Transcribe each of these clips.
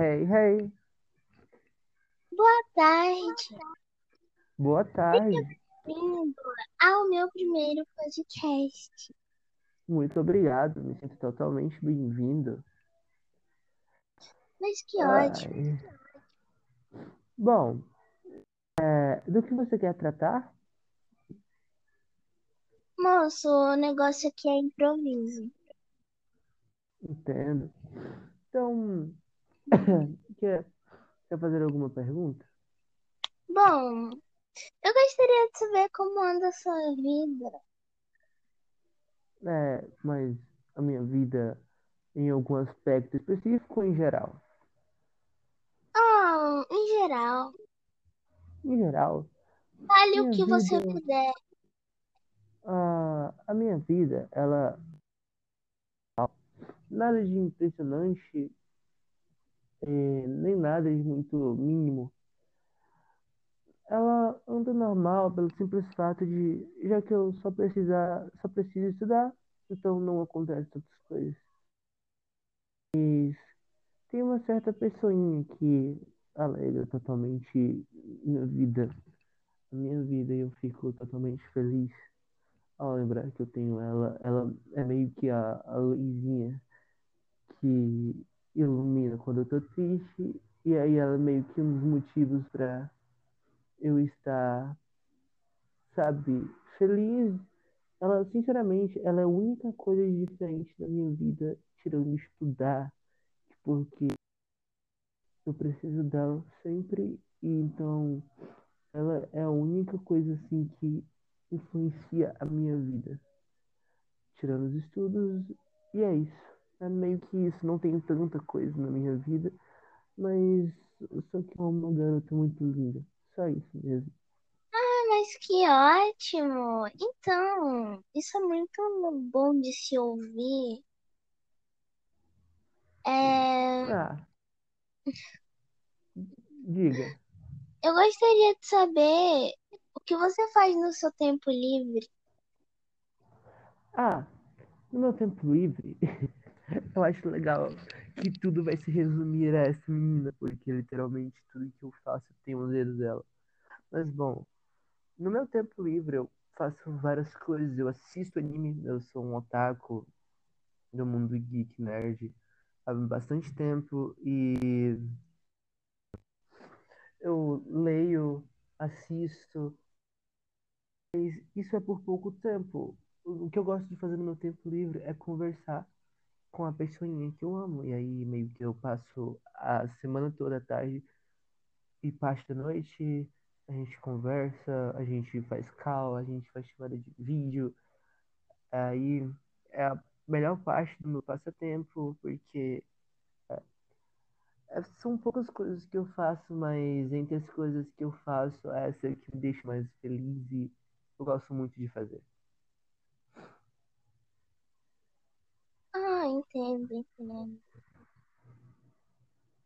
Hey, hey, Boa tarde. boa tarde. Bem-vindo ao meu primeiro podcast. Muito obrigado, me sinto totalmente bem-vindo. Mas que ótimo. Ai. Bom, é, do que você quer tratar? Moço, o negócio aqui é improviso. Entendo. Então, quer, quer fazer alguma pergunta? Bom, eu gostaria de saber como anda a sua vida. É, mas a minha vida em algum aspecto específico ou em geral? Ah, em geral, Em geral, fale o que você vida, puder. a, a minha vida, ela nada de impressionante, eh, nem nada de muito mínimo. Ela anda normal pelo simples fato de, já que eu só precisar, só preciso estudar, então não acontece outras coisas. Mas tem uma certa pessoinha que alegra totalmente minha vida, a minha vida, e eu fico totalmente feliz ao lembrar que eu tenho ela. Ela é meio que a, a luzinha que ilumina quando eu tô triste, e aí ela é meio que um dos motivos para eu estar, sabe, feliz. Ela, sinceramente, ela é a única coisa diferente da minha vida, tirando estudar, porque eu preciso dela sempre, e então ela é a única coisa assim que influencia a minha vida, tirando os estudos, e é isso. É meio que isso, não tenho tanta coisa na minha vida, mas só que é uma garota muito linda. Só isso mesmo. Ah, mas que ótimo. Então, isso é muito bom de se ouvir. É, Ah, diga. eu gostaria de saber o que você faz no seu tempo livre. Ah, no meu tempo livre, eu acho legal que tudo vai se resumir a essa menina, porque literalmente tudo que eu faço tem um dedo dela. Mas bom, no meu tempo livre eu faço várias coisas, eu assisto anime, eu sou um otaku do mundo geek nerd há bastante tempo e eu leio, assisto, mas isso é por pouco tempo. O que eu gosto de fazer no meu tempo livre é conversar com a pessoinha que eu amo. E aí meio que eu passo a semana toda à tarde e parte da noite, a gente conversa, a gente faz call, a gente faz chamada de vídeo. Aí é a melhor parte do meu passatempo, porque é- são poucas coisas que eu faço, mas entre as coisas que eu faço, essa é que me deixa mais feliz e eu gosto muito de fazer. Ah, entendo, entendo.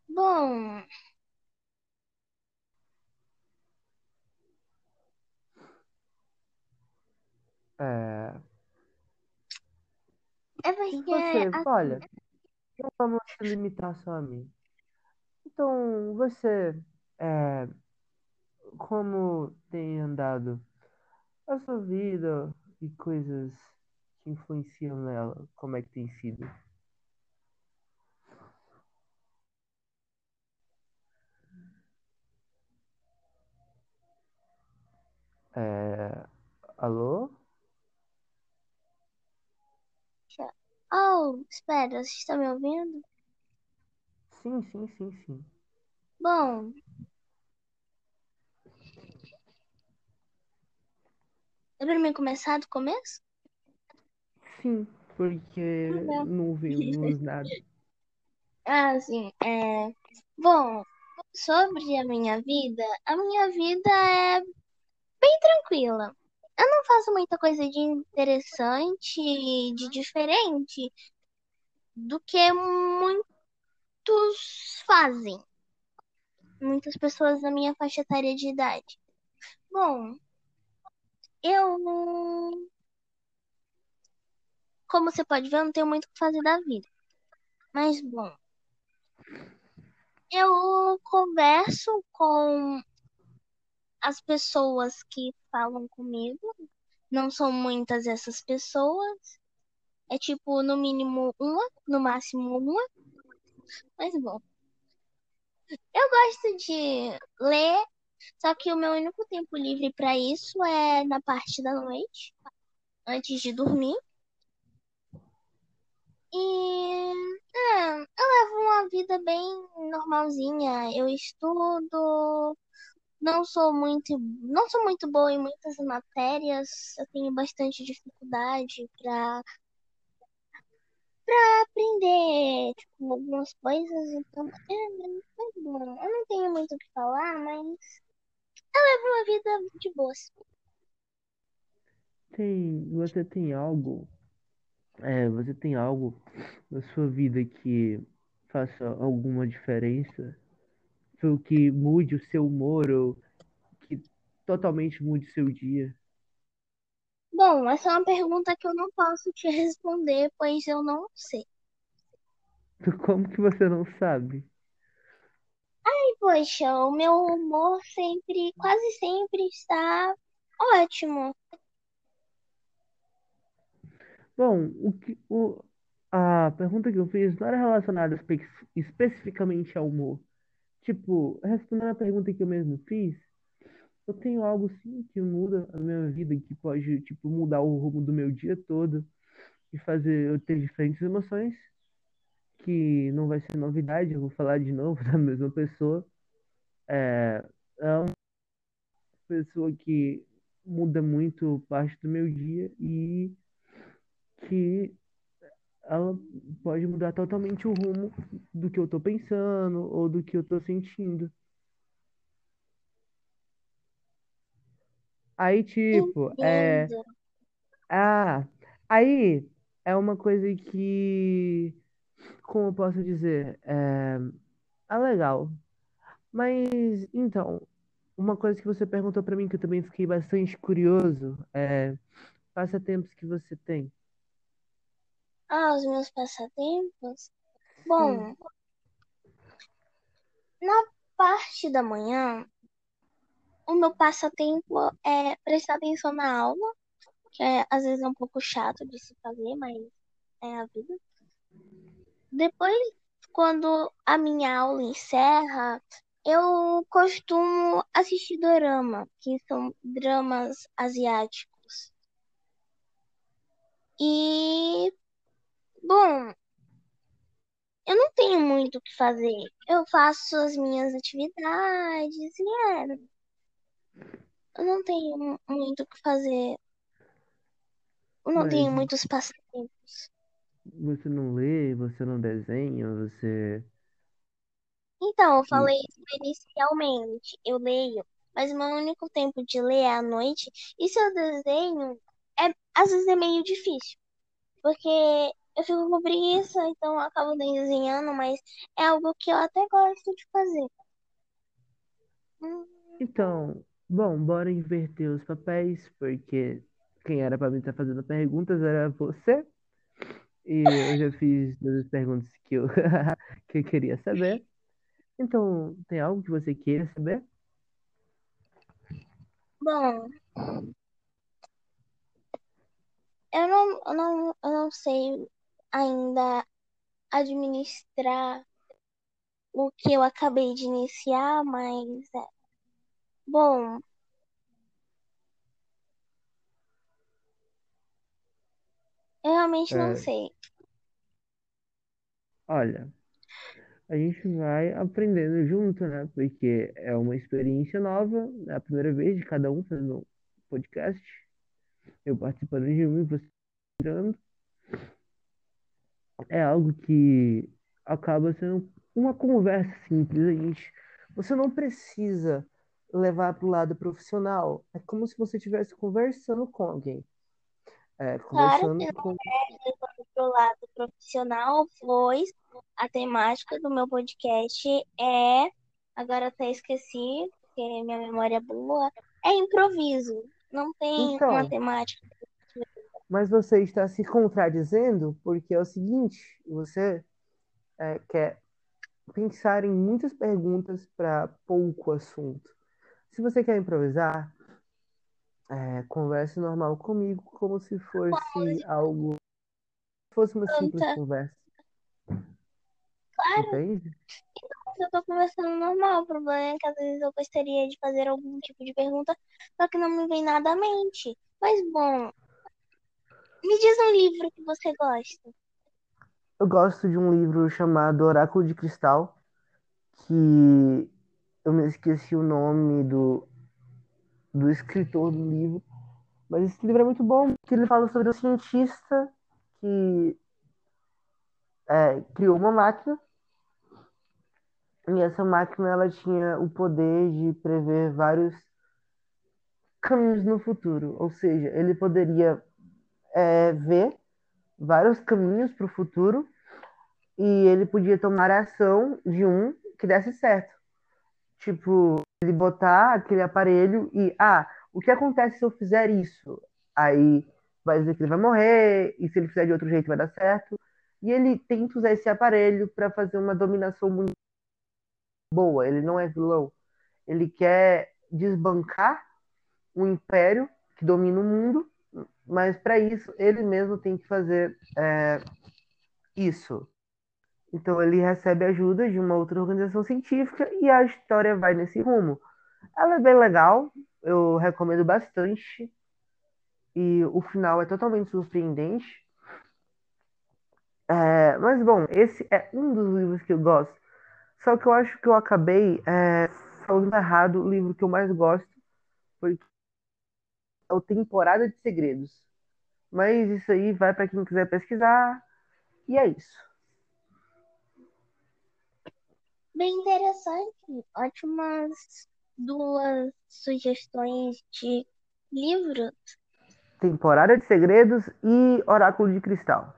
Bom, É... é porque você, a- olha, não vamos se limitar só a mim. Então, você, é, como tem andado a sua vida e coisas que influenciam nela, como é que tem sido? É, alô? Oh, espera, você está me ouvindo? Sim, sim, sim, sim. Bom, é pra mim começar do começo? Sim, porque Ah, não. não vimos nada. Ah, sim, é. Bom, sobre a minha vida, a minha vida é bem tranquila. Eu não faço muita coisa de interessante, de diferente do que muitos fazem. Muitas pessoas na minha faixa etária de idade. Bom, eu. Como você pode ver, eu não tenho muito o que fazer da vida. Mas, bom, eu converso com as pessoas que falam comigo. Não são muitas essas pessoas. É tipo, no mínimo uma, no máximo uma. Mas bom. Eu gosto de ler, só que o meu único tempo livre para isso é na parte da noite, antes de dormir. E é, eu levo uma vida bem normalzinha. Eu estudo, não sou muito, não sou muito boa em muitas matérias. Eu tenho bastante dificuldade para para aprender tipo, algumas coisas. Então, é, é bom. Eu não tenho muito o que falar, mas eu levo uma vida de boas. Tem, você tem algo, é, você tem algo na sua vida que faça alguma diferença? Foi o que mude o seu humor ou que totalmente mude o seu dia? Bom, essa é uma pergunta que eu não posso te responder, pois eu não sei. Como que você não sabe? Ai, poxa, o meu humor sempre, quase sempre está ótimo. Bom, o que, o, a pergunta que eu fiz não era relacionada espe- especificamente ao humor. Tipo, respondendo a pergunta que eu mesmo fiz, eu tenho algo sim que muda a minha vida, que pode, tipo, mudar o rumo do meu dia todo e fazer eu ter diferentes emoções, que não vai ser novidade, eu vou falar de novo da mesma pessoa. É, é uma pessoa que muda muito parte do meu dia e que ela pode mudar totalmente o rumo do que eu tô pensando ou do que eu tô sentindo. Aí, tipo, é. Ah, aí é uma coisa que, como eu posso dizer, é, é legal. Mas, então, uma coisa que você perguntou pra mim que eu também fiquei bastante curioso é passatempos que você tem. Ah, os meus passatempos? Bom, na parte da manhã, o meu passatempo é prestar atenção na aula, que é, às vezes é um pouco chato de se fazer, mas é a vida. Depois, quando a minha aula encerra, eu costumo assistir dorama, que são dramas asiáticos. E, bom, eu não tenho muito o que fazer. Eu faço as minhas atividades e é. Eu não tenho muito o que fazer. Eu não Mas tenho muitos passatempos. você não lê, você não desenha, você. Então, eu Hum, falei isso inicialmente. Eu leio, mas o meu único tempo de ler é à noite. E se eu desenho, é, às vezes é meio difícil. Porque eu fico com preguiça, então eu acabo desenhando, mas é algo que eu até gosto de fazer. Hum, Então, bom, bora inverter os papéis, porque quem era pra mim estar fazendo perguntas era você. E eu já fiz todas as perguntas que eu, que eu queria saber. Então, tem algo que você queira saber? Bom, eu não, eu não, eu não sei ainda administrar o que eu acabei de iniciar, mas é. Bom, eu realmente não É, sei. olha, a gente vai aprendendo junto, né? Porque é uma experiência nova, é a primeira vez de cada um fazendo um podcast. Eu participando de um e você entrando. É algo que acaba sendo uma conversa simples, a gente. Você não precisa levar para o lado profissional. É como se você estivesse conversando com alguém. É, Claro que conversando com. levando pro lado profissional, pois a temática do meu podcast é. Agora até esqueci, porque minha memória é boa. É improviso. Não tem uma Então, temática. Mas você está se contradizendo porque é o seguinte, você é, quer pensar em muitas perguntas para pouco assunto. Se você quer improvisar, é, converse normal comigo, como se fosse algo. fosse uma simples conversa, Claro, entende? eu tô conversando normal. O problema é que às vezes eu gostaria de fazer algum tipo de pergunta, só que não me vem nada à mente. Mas bom, me diz um livro que você gosta. Eu gosto de um livro chamado Oráculo de Cristal, que eu me esqueci o nome do, do escritor do livro, mas esse livro é muito bom, porque ele fala sobre um cientista que é, criou uma máquina e essa máquina ela tinha o poder de prever vários caminhos no futuro, ou seja, ele poderia é, ver vários caminhos para o futuro e ele podia tomar ação de um que desse certo. Tipo, ele botar aquele aparelho e, ah, o que acontece se eu fizer isso? Aí vai dizer que ele vai morrer, e se ele fizer de outro jeito vai dar certo. E ele tenta usar esse aparelho para fazer uma dominação muito boa. Ele não é vilão. Ele quer desbancar um império que domina o mundo, mas para isso ele mesmo tem que fazer é, isso. Então ele recebe ajuda de uma outra organização científica e a história vai nesse rumo. Ela é bem legal, eu recomendo bastante. E o final é totalmente surpreendente. É, mas bom, esse é um dos livros que eu gosto. Só que eu acho que eu acabei é, falando errado. O livro que eu mais gosto foi o Temporada de Segredos. Mas isso aí vai para quem quiser pesquisar. E é isso. Bem interessante. Ótimas duas sugestões de livros. Temporada de Segredos e Oráculo de Cristal.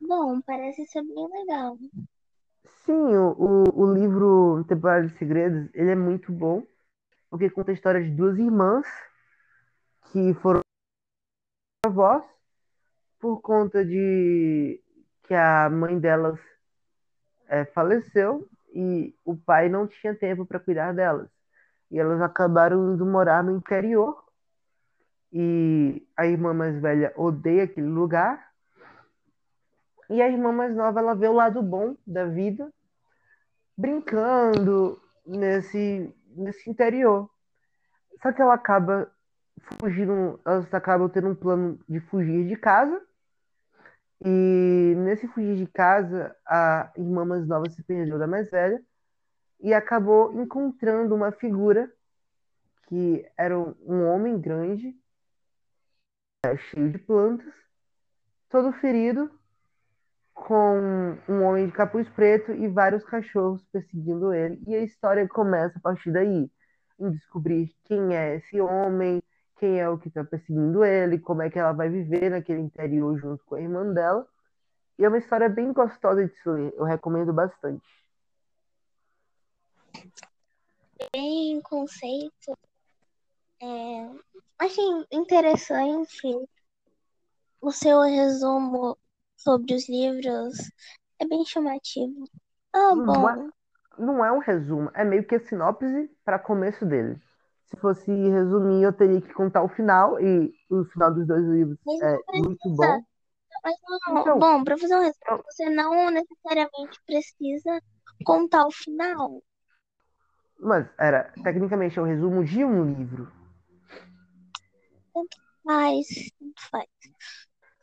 Bom, parece ser bem legal. Sim, o, o, o livro Temporada de Segredos, ele é muito bom, porque conta a história de duas irmãs que foram avós por conta de que a mãe delas é, faleceu e o pai não tinha tempo para cuidar delas. E elas acabaram indo morar no interior. E a irmã mais velha odeia aquele lugar. E a irmã mais nova, ela vê o lado bom da vida, brincando nesse, nesse interior. Só que ela acaba fugindo, elas acabam tendo um plano de fugir de casa. E nesse fugir de casa, a irmã mais nova se perdeu da mais velha e acabou encontrando uma figura que era um homem grande, cheio de plantas, todo ferido, com um homem de capuz preto e vários cachorros perseguindo ele. E a história começa a partir daí, em descobrir quem é esse homem, quem é o que está perseguindo ele, como é que ela vai viver naquele interior junto com a irmã dela. E é uma história bem gostosa de se ler, eu recomendo bastante. Bem conceito. É, achei interessante o seu resumo sobre os livros. É bem chamativo. Ah, Não bom. é, não é um resumo, é meio que a sinopse para começo dele. Se fosse resumir, eu teria que contar o final, e o final dos dois livros Mas é muito bom. Mas não, Então, bom, para fazer um resumo, eu- você não necessariamente precisa contar o final. mas era, tecnicamente, é um resumo de um livro. Mas, tanto faz.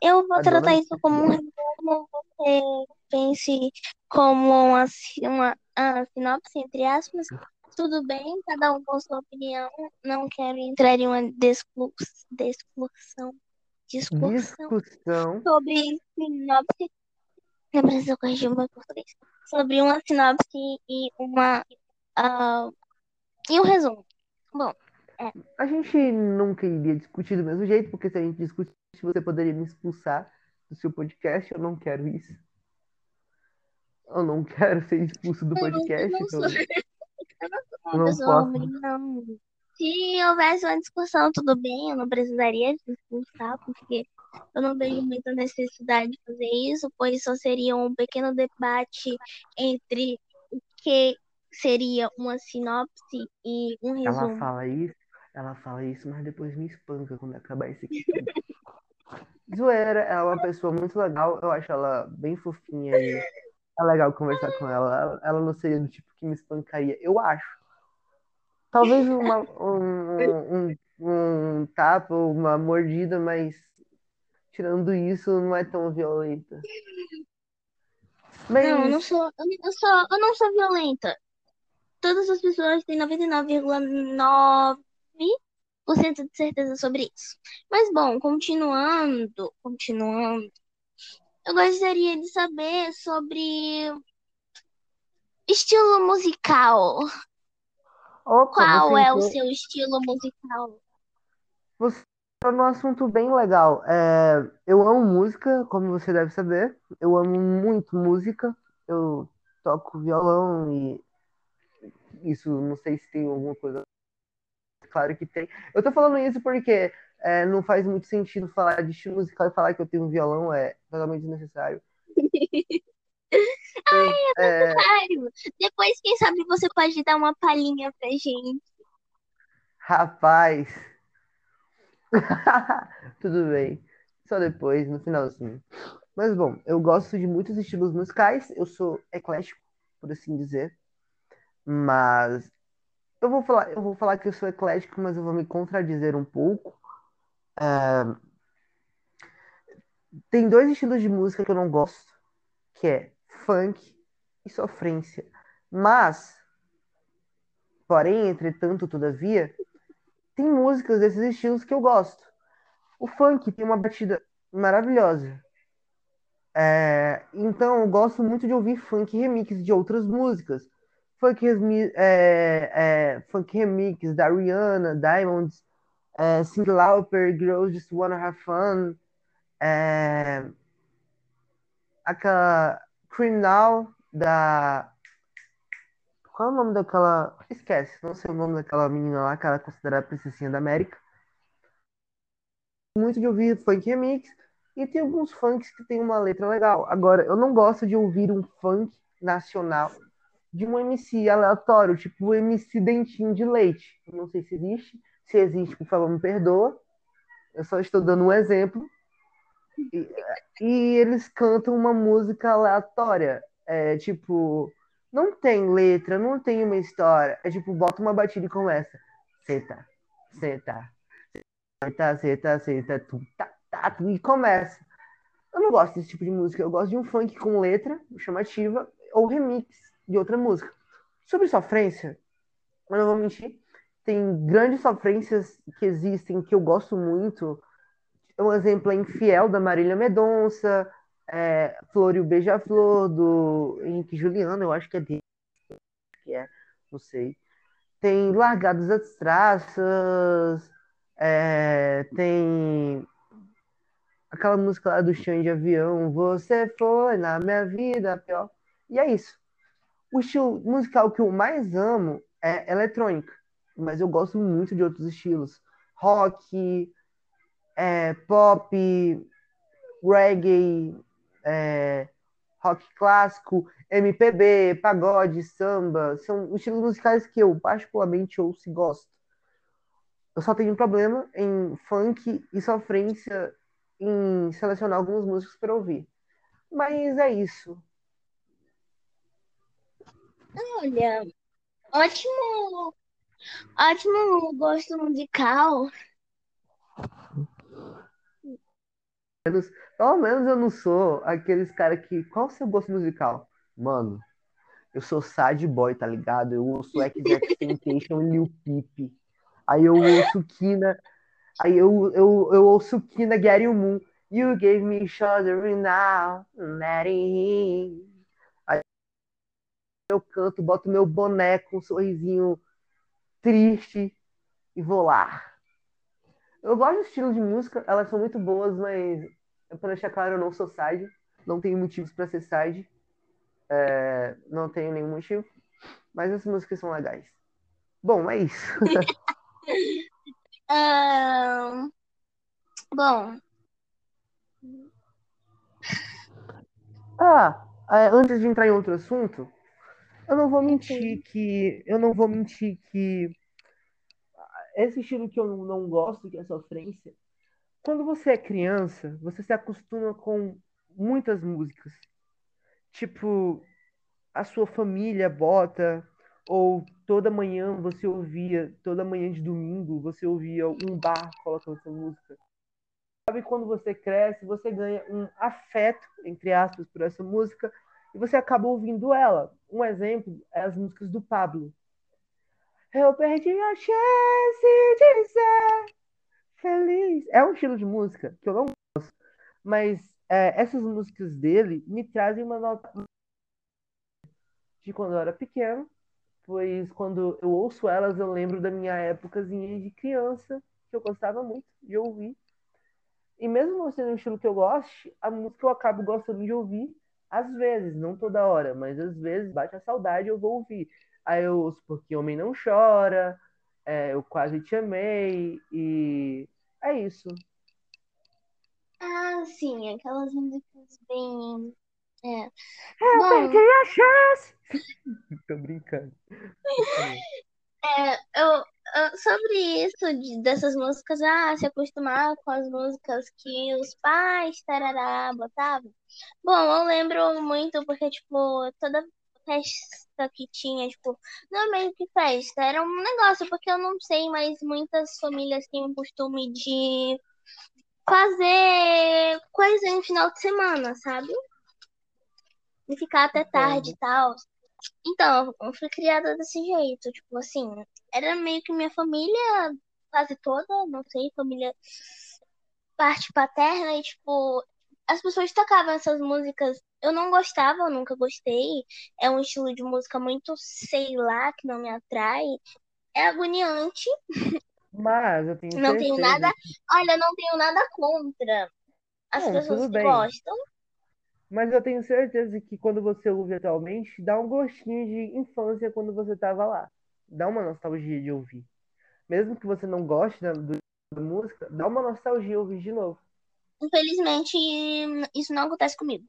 Eu vou tratar isso como um resumo, você pense como uma, si- uma ah, sinopse, entre aspas. Tudo bem, cada um com sua opinião. Não quero entrar em uma discuss, discussão, discussão discussão. sobre sinopse. Eu preciso corrigir o meu português. Sobre uma sinopse e uma ah, e um resumo. Bom, A gente nunca iria discutir do mesmo jeito, porque se a gente discutisse, você poderia me expulsar do seu podcast. Eu não quero isso. Eu não quero ser expulso do eu podcast, não então eu não posso. ruim, não. Se houvesse uma discussão, tudo bem, eu não precisaria te expulsar, porque eu não vejo muita necessidade de fazer isso, pois só seria um pequeno debate entre o que seria uma sinopse e um Ela resumo. fala isso, ela fala isso, mas depois me espanca quando acabar esse aqui. Zoeira, ela é uma pessoa muito legal, eu acho ela bem fofinha e é legal conversar com ela. Ela, não seria do tipo que me espancaria, eu acho. Talvez uma, um, um, um tapa, uma mordida, mas tirando isso, não é tão violenta. Mas Não, eu não sou, eu, eu sou, eu não sou violenta. Todas as pessoas têm 99,9% de certeza sobre isso. Mas bom, continuando, continuando, eu gostaria de saber sobre estilo musical. opa, Qual é o entrou- seu estilo musical? Você entrou num assunto bem legal. É, eu amo música, como você deve saber. Eu amo muito música. Eu toco violão e isso não sei se tem alguma coisa. Claro que tem. Eu tô falando isso porque é, não faz muito sentido falar de estilo musical e falar que eu tenho um violão é totalmente desnecessário. É, Claro. Depois, quem sabe, você pode dar uma palhinha pra gente. rapaz. Tudo bem. Só depois, no finalzinho. Mas bom, eu gosto de muitos estilos musicais. Eu sou eclético, por assim dizer. Mas eu vou falar, eu vou falar que eu sou eclético, mas eu vou me contradizer um pouco. É, Tem dois estilos de música que eu não gosto, que é funk e sofrência. Mas, porém, entretanto, todavia, tem músicas desses estilos que eu gosto. O funk tem uma batida maravilhosa. É, então, eu gosto muito de ouvir funk remix de outras músicas. Funk, é, é, funk remix da Rihanna, Diamonds, é, Cyndi Lauper, Girls Just Wanna Have Fun, é, aquela Criminal da. Qual é o nome daquela. Esquece, não sei o nome daquela menina lá, que ela é considerada princesinha da América. Muito de ouvir funk remix. E tem alguns funks que tem uma letra legal. Agora, eu não gosto de ouvir um funk nacional de um MC aleatório, tipo o MC Dentinho de Leite. Não sei se existe. Se existe, por favor, me perdoa. Eu só estou dando um exemplo. E, e eles cantam uma música aleatória. É tipo, não tem letra, não tem uma história. É tipo, bota uma batida e começa. Senta, senta, senta, senta, senta, tu, tá, tá, e começa. Eu não gosto desse tipo de música. Eu gosto de um funk com letra chamativa ou remix de outra música. Sobre sofrência, eu não vou mentir, tem grandes sofrências que existem que eu gosto muito. Um exemplo é Infiel, da Marília Mendonça, é, Flor e o Beija-Flor, do Henrique Juliano, eu acho que é dele, que é, não sei. Tem Largados às Traças, é, tem aquela música lá do chão de avião, Você foi na minha vida pior. E é isso. O estilo musical que eu mais amo é eletrônica, mas eu gosto muito de outros estilos. Rock, é, pop, reggae, é, rock clássico, MPB, pagode, samba, são estilos musicais que eu particularmente ouço e gosto. Eu só tenho um problema em funk e sofrência em selecionar algumas músicas para ouvir. Mas é isso. Olha, ótimo, ótimo gosto musical. Pelo menos eu não sou aqueles caras que. Qual o seu gosto musical? Mano, eu sou sad boy, tá ligado? Eu ouço XXXTentacion e Lil Peep. Aí eu ouço Kina. Aí eu, eu, eu ouço Kina Gary Moon. You gave me shoulder now, let it eu canto, boto meu boné com um sorrisinho triste e vou lá. Eu gosto do estilo de música, elas são muito boas, mas para deixar claro, eu não sou side, não tenho motivos para ser side, é, não tenho nenhum motivo, mas as músicas são legais. Bom, é isso. Ahn, bom, Ah, é, antes de entrar em outro assunto, eu não vou mentir que. Eu não vou mentir que. Esse estilo que eu não gosto, que é sofrência, quando você é criança, você se acostuma com muitas músicas. Tipo, a sua família bota, ou toda manhã você ouvia, toda manhã de domingo, você ouvia um bar colocando essa música. Sabe quando você cresce, você ganha um afeto, entre aspas, por essa música, e você acaba ouvindo ela. Um exemplo é as músicas do Pablo. Eu perdi a chance de ser feliz. É um estilo de música que eu não gosto, mas é, essas músicas dele me trazem uma nota de quando eu era pequeno, pois quando eu ouço elas eu lembro da minha épocazinha de criança, que eu gostava muito de ouvir. E mesmo não sendo um estilo que eu goste, a música eu acabo gostando de ouvir às vezes, não toda hora, mas às vezes bate a saudade eu vou ouvir. Aí eu ouço Porque Homem Não Chora, é, Eu Quase Te Amei, e é isso. Ah, sim, aquelas músicas bem. É. Eu Bom. perdi a chance! Tô brincando. É, eu, eu- sobre isso de- dessas músicas, ah, se acostumar com as músicas que os pais, tarará, botavam. Bom, eu lembro muito porque, tipo, toda festa que tinha, tipo, não é meio que festa, era um negócio, porque eu não sei, mas muitas famílias têm o costume de fazer coisa em final de semana, sabe? E ficar até tarde e tal. Então, eu fui criada desse jeito, tipo assim, era meio que minha família quase toda, não sei, família parte paterna e tipo, as pessoas tocavam essas músicas. Eu não gostava, eu nunca gostei. É um estilo de música muito, sei lá, que não me atrai. É agoniante. Mas eu tenho Não certeza. tenho nada. Olha, não tenho nada contra as Não, pessoas que bem. gostam. Mas eu tenho certeza que quando você ouve atualmente, dá um gostinho de infância quando você tava lá. Dá uma nostalgia de ouvir. Mesmo que você não goste da, da música, dá uma nostalgia ouvir de novo. Infelizmente, isso não acontece comigo.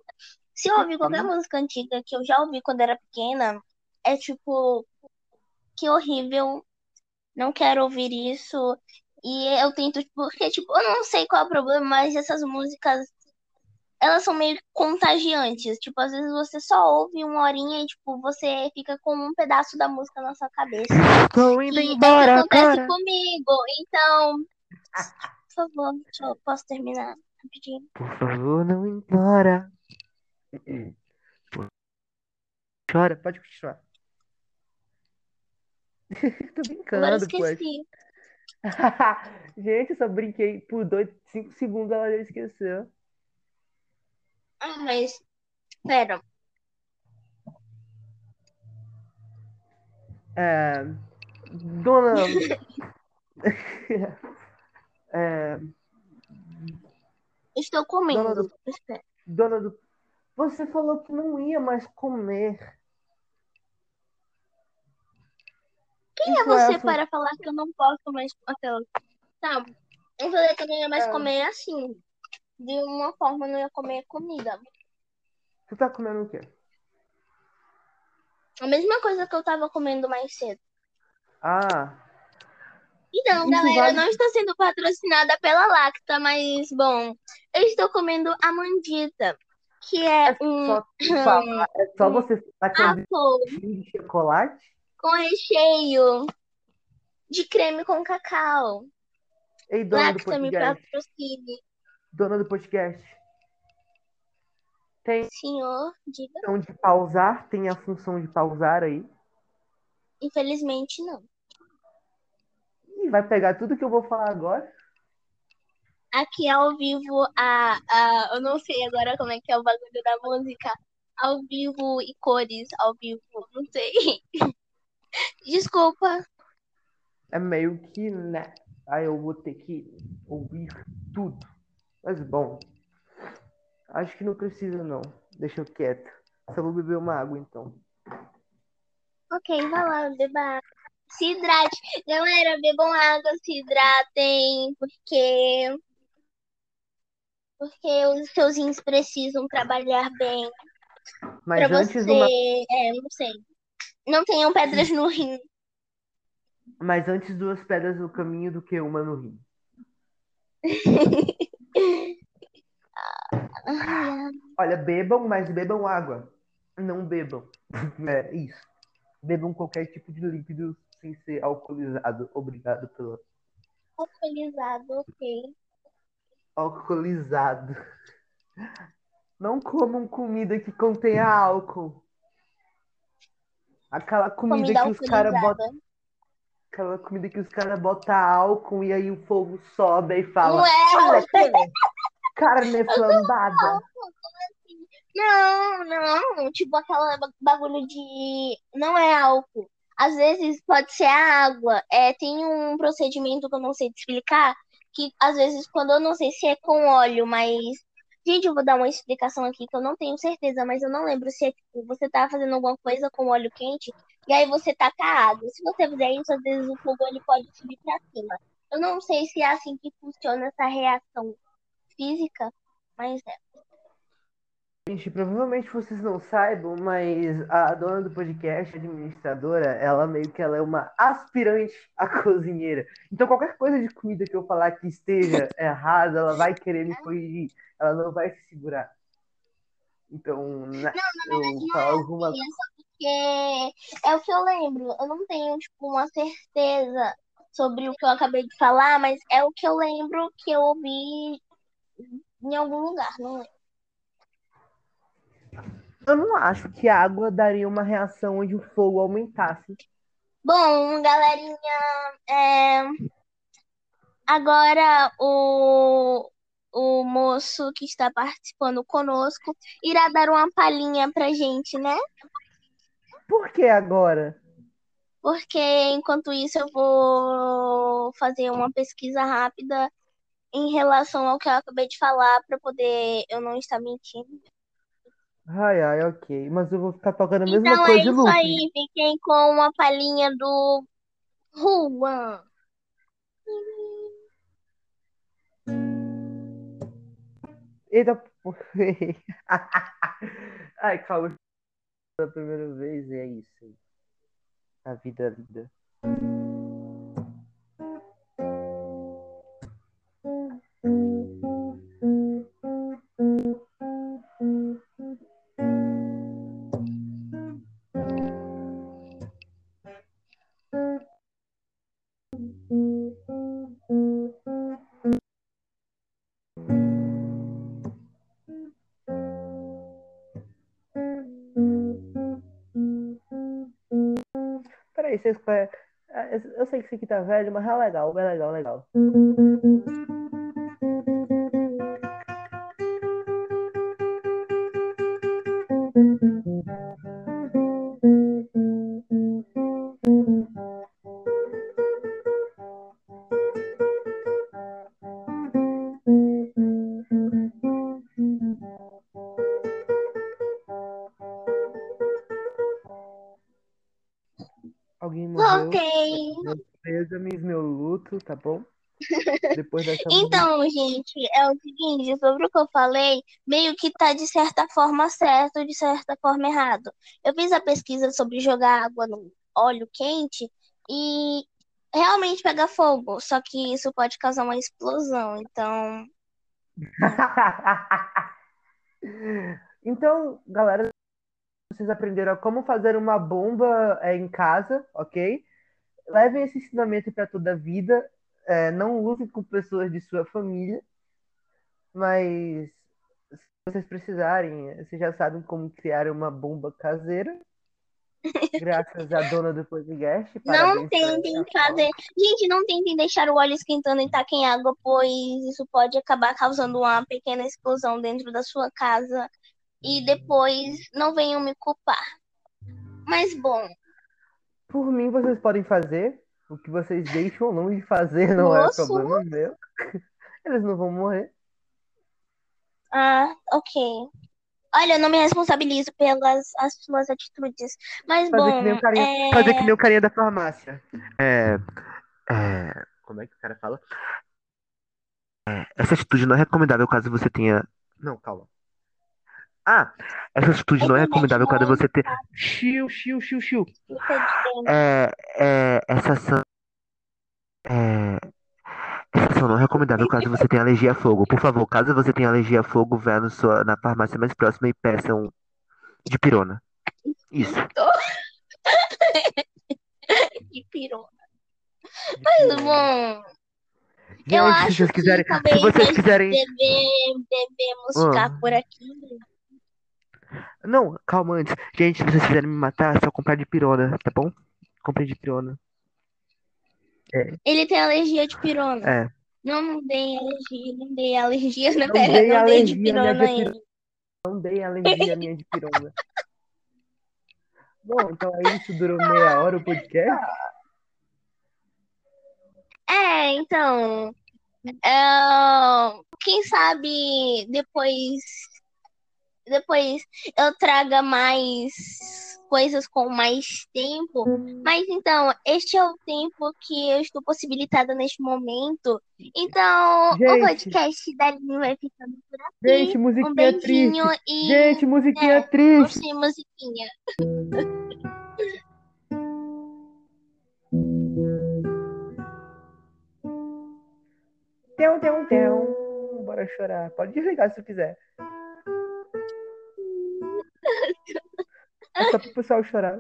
Se eu ouvir qualquer Uhum. música antiga que eu já ouvi quando era pequena, é tipo, que horrível, não quero ouvir isso. E eu tento, porque, tipo, eu não sei qual é o problema, mas essas músicas, elas são meio contagiantes. Tipo, às vezes você só ouve uma horinha e, tipo, você fica com um pedaço da música na sua cabeça. Tô indo que embora acontece agora. comigo. Então, por favor, deixa eu, posso terminar rapidinho? Por favor, não embora. Chora, pode continuar. Tô Agora brincando, poxa. esqueci. Gente, eu só brinquei por dois, cinco segundos, ela já esqueceu. Ah, mas, pera. É, dona. É, Estou dona comendo. do, Espera. dona do. Você falou que não ia mais comer. Quem é Isso é você assunto. para falar que eu não posso mais aquela. Tá. Eu falei que eu não ia mais É. comer assim. De uma forma eu não ia comer comida. Tu tá comendo o quê? A mesma coisa que eu tava comendo mais cedo. Ah, Então, Isso galera, vale- não estou sendo patrocinada pela Lacta, mas, bom, eu estou comendo a mandita, que é um só, falar, é só você é um apple de chocolate? com recheio de creme com cacau. Ei, Lacta me patrocine. Dona do podcast. Tem Senhor, diga. a função de pausar? Tem a função de pausar aí? Infelizmente, não. Ih, vai pegar tudo que eu vou falar agora? Aqui ao vivo, a, a, eu não sei agora como é que é o bagulho da música. Ao vivo e cores, ao vivo, não sei. Desculpa. É meio que, né? Aí eu vou ter que ouvir tudo. Mas bom, acho que não precisa não. Deixa eu quieto. Só vou beber uma água então. Ok, vai lá, beba água. Se hidrate. Galera, bebam água, se hidratem, porque. Porque os seus rins precisam trabalhar bem. Mas Pra antes você. uma, É, não sei. Não tenham pedras no rim. mas antes duas pedras no caminho do que uma no rim. Olha, bebam, mas bebam água. Não bebam. É isso. Bebam qualquer tipo de líquido sem ser alcoolizado. Obrigado pelo Alcoolizado, ok. alcoolizado. Não comam comida que contenha álcool. Aquela comida Comida que os caras botam. Aquela comida que os caras botam álcool e aí o fogo sobe e fala. Não é carne flambada. Não, não. Tipo aquela ba- bagulho de. Não é álcool. Às vezes pode ser a água. É, tem um procedimento que eu não sei te explicar. Que às vezes, quando eu não sei se é com óleo, mas. Gente, eu vou dar uma explicação aqui que eu não tenho certeza, mas eu não lembro se é tipo, você tá fazendo alguma coisa com óleo quente e aí você taca água. Se você fizer isso, às vezes o fogo ele pode subir pra cima. Eu não sei se é assim que funciona essa reação física, mas é. Gente, provavelmente vocês não saibam, mas a dona do podcast, a administradora, ela meio que ela é uma aspirante a cozinheira. Então qualquer coisa de comida que eu falar que esteja errada, ela vai querer me corrigir. Ela não vai se segurar. Então, na- eu falar alguma assim, é só porque é o que eu lembro. Eu não tenho, tipo, uma certeza sobre o que eu acabei de falar, mas é o que eu lembro que eu ouvi em algum lugar, não lembro. Eu não acho que a água daria uma reação onde o fogo aumentasse. Bom, galerinha, é, agora o, o moço que está participando conosco irá dar uma palhinha pra gente, né? Por que agora? Porque enquanto isso eu vou fazer uma pesquisa rápida em relação ao que eu acabei de falar para poder eu não estar mentindo. Ai, ai, ok. Mas eu vou ficar tocando a mesma Então é coisa de isso loop. aí, fiquem com uma palhinha do Juan. Eita. Ai, calma. Pela primeira vez, é isso. A vida é linda. Conhecem. Ah, Eu sei que isso aqui tá velho, mas é legal, é legal, legal. Tá bom? Depois dessa Então, gente, é o seguinte, sobre o que eu falei, meio que tá de certa forma certo, de certa forma errado. Eu fiz a pesquisa sobre jogar água no óleo quente e realmente pega fogo, só que isso pode causar uma explosão. Então, Então, galera, vocês aprenderam como fazer uma bomba é, em casa, ok? Levem esse ensinamento para toda a vida. É, não usem com pessoas de sua família, mas se vocês precisarem, vocês já sabem como criar uma bomba caseira. Graças à dona do podcast. não tentem fazer. Gente, não tentem deixar o óleo esquentando e tacar em água, pois isso pode acabar causando uma pequena explosão dentro da sua casa e depois não venham me culpar. Mas bom, Por mim, vocês podem fazer. O que vocês deixam ou não de fazer não Nossa. é problema meu. Eles não vão morrer. ah, ok. Olha, eu não me responsabilizo pelas as suas atitudes. Mas Fazer bom, que nem o carinha, é... fazer que nem o carinha da farmácia. É, é, como é que o cara fala? É, essa atitude não é recomendável caso você tenha. Não, calma. Ah, essa atitude não é recomendável quando você tem. Chiu, chiu, chiu, chiu. É, é, essa ação, é, essa ação não é recomendável caso você tenha alergia a fogo. Por favor, caso você tenha alergia a fogo, vá no sua, na farmácia mais próxima e peça um de pirona. Isso. De Mas pirona. bom, Gente, eu se acho vocês quiserem, que talvez se vocês quiserem, deve- devemos Ah. ficar por aqui. Não, calma antes. Gente, se vocês quiserem me matar, é só comprar de pirona, tá bom? Comprei de pirona. Ele tem alergia de pirona. É. Não, não dei alergia, não dei alergia, né? Não dei não dei de pirona ainda. Não dei alergia minha de pirona. Bom, então é isso. Durou meia hora o podcast. É, então. é, quem sabe depois. Depois eu traga mais coisas com mais tempo. Mas então, este é o tempo que eu estou possibilitada neste momento. Então, o Gente. podcast da Aline vai ficando por aqui. Gente, Um musiquinha beijinho triste. e Gente, musiquinha é, triste. curte musiquinha. Teu, teu, teu. Bora chorar. Pode desligar se quiser. É só pro pessoal chorar.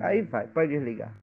Aí vai, pode desligar.